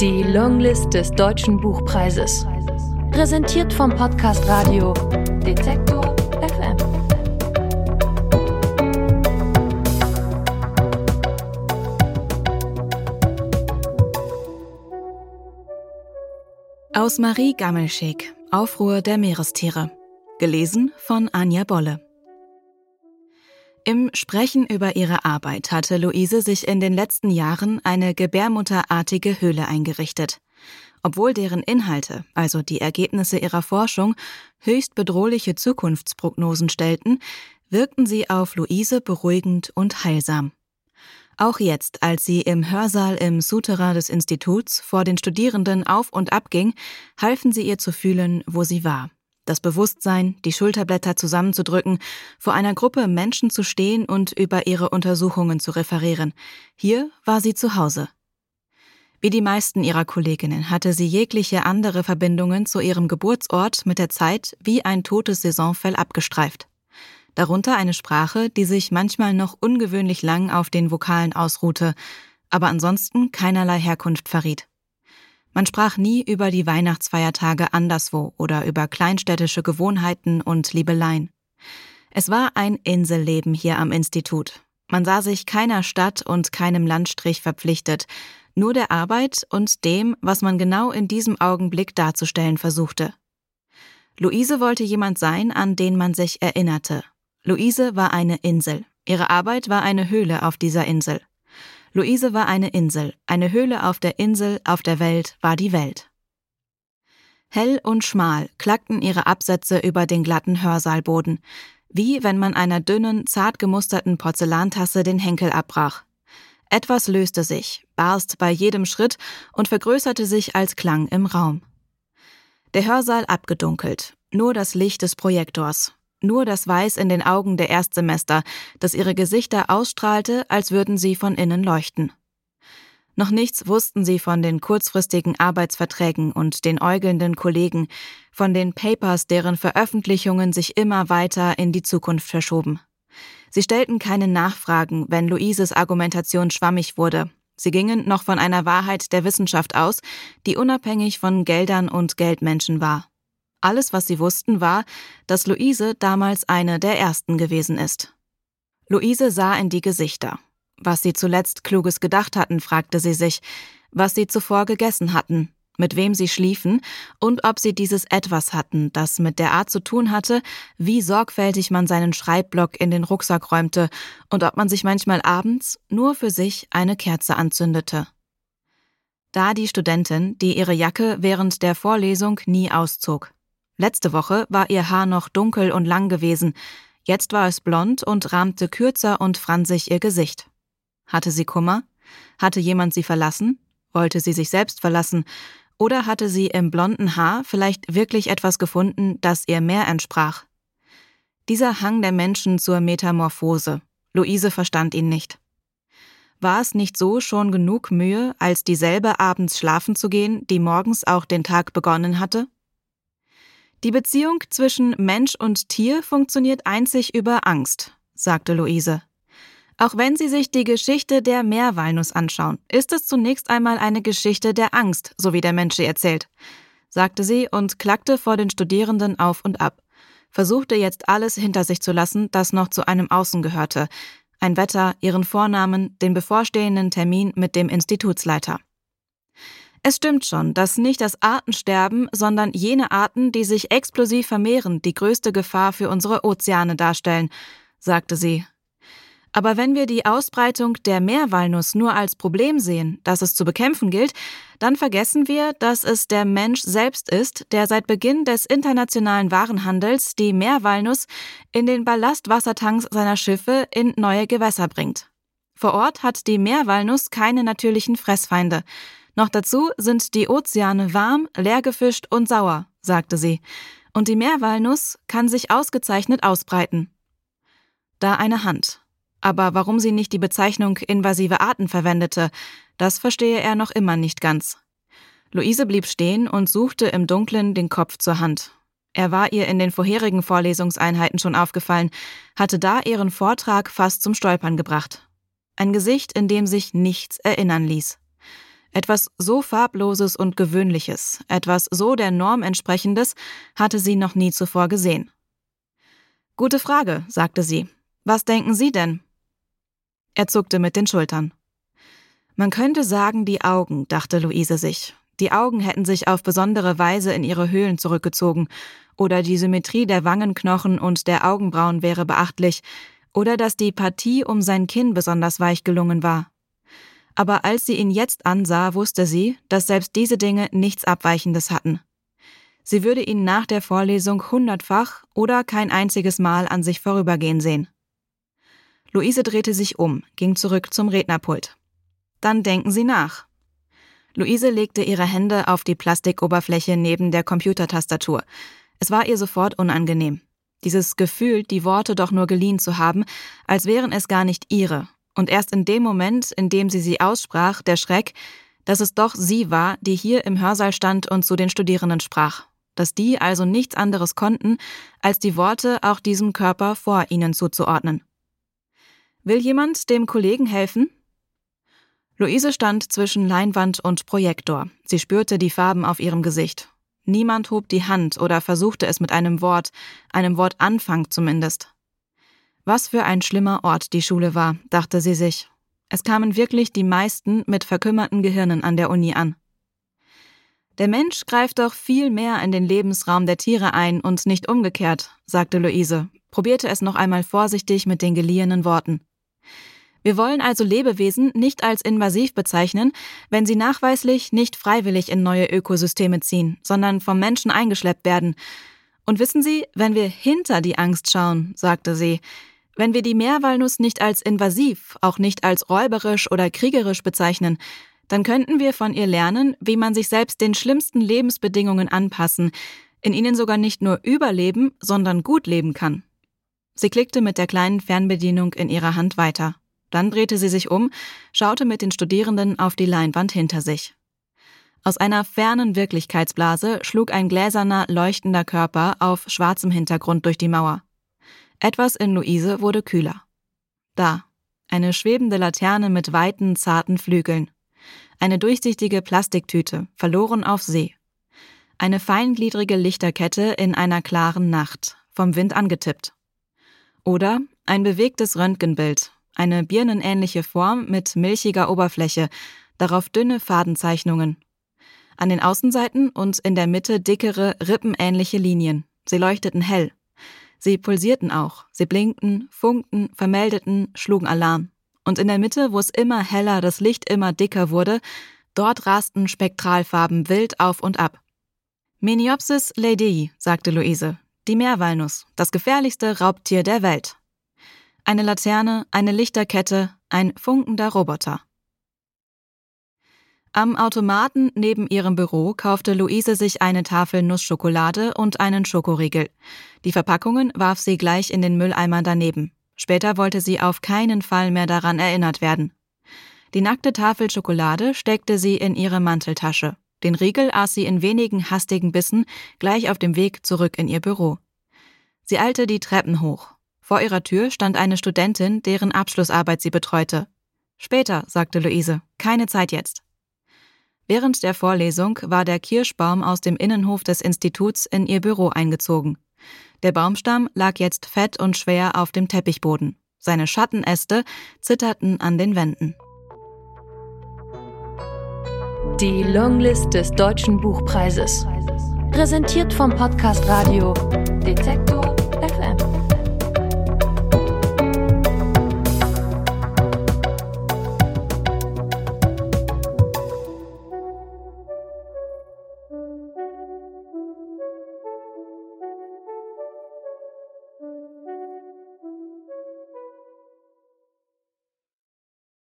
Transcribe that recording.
Die Longlist des Deutschen Buchpreises. Präsentiert vom Podcast Radio Detektor FM. Aus Marie Gammelscheg, Aufruhr der Meerestiere. Gelesen von Anja Bolle. Im Sprechen über ihre Arbeit hatte Luise sich in den letzten Jahren eine gebärmutterartige Höhle eingerichtet. Obwohl deren Inhalte, also die Ergebnisse ihrer Forschung, höchst bedrohliche Zukunftsprognosen stellten, wirkten sie auf Luise beruhigend und heilsam. Auch jetzt, als sie im Hörsaal im Souterrain des Instituts vor den Studierenden auf und ab ging, halfen sie ihr zu fühlen, wo sie war das Bewusstsein, die Schulterblätter zusammenzudrücken, vor einer Gruppe Menschen zu stehen und über ihre Untersuchungen zu referieren. Hier war sie zu Hause. Wie die meisten ihrer Kolleginnen hatte sie jegliche andere Verbindungen zu ihrem Geburtsort mit der Zeit wie ein totes Saisonfell abgestreift. Darunter eine Sprache, die sich manchmal noch ungewöhnlich lang auf den Vokalen ausruhte, aber ansonsten keinerlei Herkunft verriet. Man sprach nie über die Weihnachtsfeiertage anderswo oder über kleinstädtische Gewohnheiten und Liebeleien. Es war ein Inselleben hier am Institut. Man sah sich keiner Stadt und keinem Landstrich verpflichtet, nur der Arbeit und dem, was man genau in diesem Augenblick darzustellen versuchte. Luise wollte jemand sein, an den man sich erinnerte. Luise war eine Insel. Ihre Arbeit war eine Höhle auf dieser Insel. Luise war eine Insel, eine Höhle auf der Insel, auf der Welt war die Welt. Hell und schmal klackten ihre Absätze über den glatten Hörsaalboden, wie wenn man einer dünnen, zart gemusterten Porzellantasse den Henkel abbrach. Etwas löste sich, barst bei jedem Schritt und vergrößerte sich als Klang im Raum. Der Hörsaal abgedunkelt, nur das Licht des Projektors, nur das Weiß in den Augen der Erstsemester, das ihre Gesichter ausstrahlte, als würden sie von innen leuchten. Noch nichts wussten sie von den kurzfristigen Arbeitsverträgen und den äugelnden Kollegen, von den Papers, deren Veröffentlichungen sich immer weiter in die Zukunft verschoben. Sie stellten keine Nachfragen, wenn Luises Argumentation schwammig wurde. Sie gingen noch von einer Wahrheit der Wissenschaft aus, die unabhängig von Geldern und Geldmenschen war. Alles, was sie wussten, war, dass Luise damals eine der ersten gewesen ist. Luise sah in die Gesichter. Was sie zuletzt Kluges gedacht hatten, fragte sie sich, was sie zuvor gegessen hatten, mit wem sie schliefen und ob sie dieses Etwas hatten, das mit der Art zu tun hatte, wie sorgfältig man seinen Schreibblock in den Rucksack räumte und ob man sich manchmal abends nur für sich eine Kerze anzündete. Da die Studentin, die ihre Jacke während der Vorlesung nie auszog. Letzte Woche war ihr Haar noch dunkel und lang gewesen, jetzt war es blond und rahmte kürzer und fransig ihr Gesicht. Hatte sie Kummer? Hatte jemand sie verlassen? Wollte sie sich selbst verlassen? Oder hatte sie im blonden Haar vielleicht wirklich etwas gefunden, das ihr mehr entsprach? Dieser Hang der Menschen zur Metamorphose. Luise verstand ihn nicht. War es nicht so schon genug Mühe, als dieselbe abends schlafen zu gehen, die morgens auch den Tag begonnen hatte? Die Beziehung zwischen Mensch und Tier funktioniert einzig über Angst, sagte Luise. Auch wenn Sie sich die Geschichte der Meerwalnuss anschauen, ist es zunächst einmal eine Geschichte der Angst, so wie der Mensch sie erzählt, sagte sie und klackte vor den Studierenden auf und ab, versuchte jetzt alles hinter sich zu lassen, das noch zu einem Außen gehörte, ein Wetter, ihren Vornamen, den bevorstehenden Termin mit dem Institutsleiter. Es stimmt schon, dass nicht das Artensterben, sondern jene Arten, die sich explosiv vermehren, die größte Gefahr für unsere Ozeane darstellen, sagte sie. Aber wenn wir die Ausbreitung der Meerwalnuss nur als Problem sehen, das es zu bekämpfen gilt, dann vergessen wir, dass es der Mensch selbst ist, der seit Beginn des internationalen Warenhandels die Meerwalnuss in den Ballastwassertanks seiner Schiffe in neue Gewässer bringt. Vor Ort hat die Meerwalnuss keine natürlichen Fressfeinde. Noch dazu sind die Ozeane warm, leergefischt und sauer, sagte sie, und die Meerwalnuss kann sich ausgezeichnet ausbreiten. Da eine Hand. Aber warum sie nicht die Bezeichnung invasive Arten verwendete, das verstehe er noch immer nicht ganz. Luise blieb stehen und suchte im Dunkeln den Kopf zur Hand. Er war ihr in den vorherigen Vorlesungseinheiten schon aufgefallen, hatte da ihren Vortrag fast zum Stolpern gebracht. Ein Gesicht, in dem sich nichts erinnern ließ. Etwas so farbloses und gewöhnliches, etwas so der Norm entsprechendes, hatte sie noch nie zuvor gesehen. Gute Frage, sagte sie. Was denken Sie denn? Er zuckte mit den Schultern. Man könnte sagen, die Augen, dachte Luise sich. Die Augen hätten sich auf besondere Weise in ihre Höhlen zurückgezogen, oder die Symmetrie der Wangenknochen und der Augenbrauen wäre beachtlich, oder dass die Partie um sein Kinn besonders weich gelungen war aber als sie ihn jetzt ansah, wusste sie, dass selbst diese Dinge nichts Abweichendes hatten. Sie würde ihn nach der Vorlesung hundertfach oder kein einziges Mal an sich vorübergehen sehen. Luise drehte sich um, ging zurück zum Rednerpult. Dann denken Sie nach. Luise legte ihre Hände auf die Plastikoberfläche neben der Computertastatur. Es war ihr sofort unangenehm. Dieses Gefühl, die Worte doch nur geliehen zu haben, als wären es gar nicht ihre und erst in dem Moment, in dem sie sie aussprach, der Schreck, dass es doch sie war, die hier im Hörsaal stand und zu den Studierenden sprach, dass die also nichts anderes konnten, als die Worte auch diesem Körper vor ihnen zuzuordnen. Will jemand dem Kollegen helfen? Luise stand zwischen Leinwand und Projektor. Sie spürte die Farben auf ihrem Gesicht. Niemand hob die Hand oder versuchte es mit einem Wort, einem Wortanfang zumindest. Was für ein schlimmer Ort die Schule war, dachte sie sich. Es kamen wirklich die meisten mit verkümmerten Gehirnen an der Uni an. Der Mensch greift doch viel mehr in den Lebensraum der Tiere ein und nicht umgekehrt, sagte Luise, probierte es noch einmal vorsichtig mit den geliehenen Worten. Wir wollen also Lebewesen nicht als invasiv bezeichnen, wenn sie nachweislich nicht freiwillig in neue Ökosysteme ziehen, sondern vom Menschen eingeschleppt werden. Und wissen Sie, wenn wir hinter die Angst schauen, sagte sie, wenn wir die Meerwalnuss nicht als invasiv, auch nicht als räuberisch oder kriegerisch bezeichnen, dann könnten wir von ihr lernen, wie man sich selbst den schlimmsten Lebensbedingungen anpassen, in ihnen sogar nicht nur überleben, sondern gut leben kann. Sie klickte mit der kleinen Fernbedienung in ihrer Hand weiter. Dann drehte sie sich um, schaute mit den Studierenden auf die Leinwand hinter sich. Aus einer fernen Wirklichkeitsblase schlug ein gläserner, leuchtender Körper auf schwarzem Hintergrund durch die Mauer. Etwas in Luise wurde kühler. Da, eine schwebende Laterne mit weiten, zarten Flügeln. Eine durchsichtige Plastiktüte, verloren auf See. Eine feingliedrige Lichterkette in einer klaren Nacht, vom Wind angetippt. Oder ein bewegtes Röntgenbild, eine birnenähnliche Form mit milchiger Oberfläche, darauf dünne Fadenzeichnungen. An den Außenseiten und in der Mitte dickere, rippenähnliche Linien. Sie leuchteten hell, Sie pulsierten auch, sie blinkten, funkten, vermeldeten, schlugen Alarm. Und in der Mitte, wo es immer heller, das Licht immer dicker wurde, dort rasten Spektralfarben wild auf und ab. Meniopsis leidei, sagte Luise, die Meerwalnuss, das gefährlichste Raubtier der Welt. Eine Laterne, eine Lichterkette, ein funkender Roboter. Am Automaten neben ihrem Büro kaufte Luise sich eine Tafel Nussschokolade und einen Schokoriegel. Die Verpackungen warf sie gleich in den Mülleimer daneben. Später wollte sie auf keinen Fall mehr daran erinnert werden. Die nackte Tafel Schokolade steckte sie in ihre Manteltasche. Den Riegel aß sie in wenigen hastigen Bissen gleich auf dem Weg zurück in ihr Büro. Sie eilte die Treppen hoch. Vor ihrer Tür stand eine Studentin, deren Abschlussarbeit sie betreute. Später, sagte Luise, keine Zeit jetzt. Während der Vorlesung war der Kirschbaum aus dem Innenhof des Instituts in ihr Büro eingezogen. Der Baumstamm lag jetzt fett und schwer auf dem Teppichboden. Seine Schattenäste zitterten an den Wänden. Die Longlist des Deutschen Buchpreises. Präsentiert vom Podcast Radio Detektor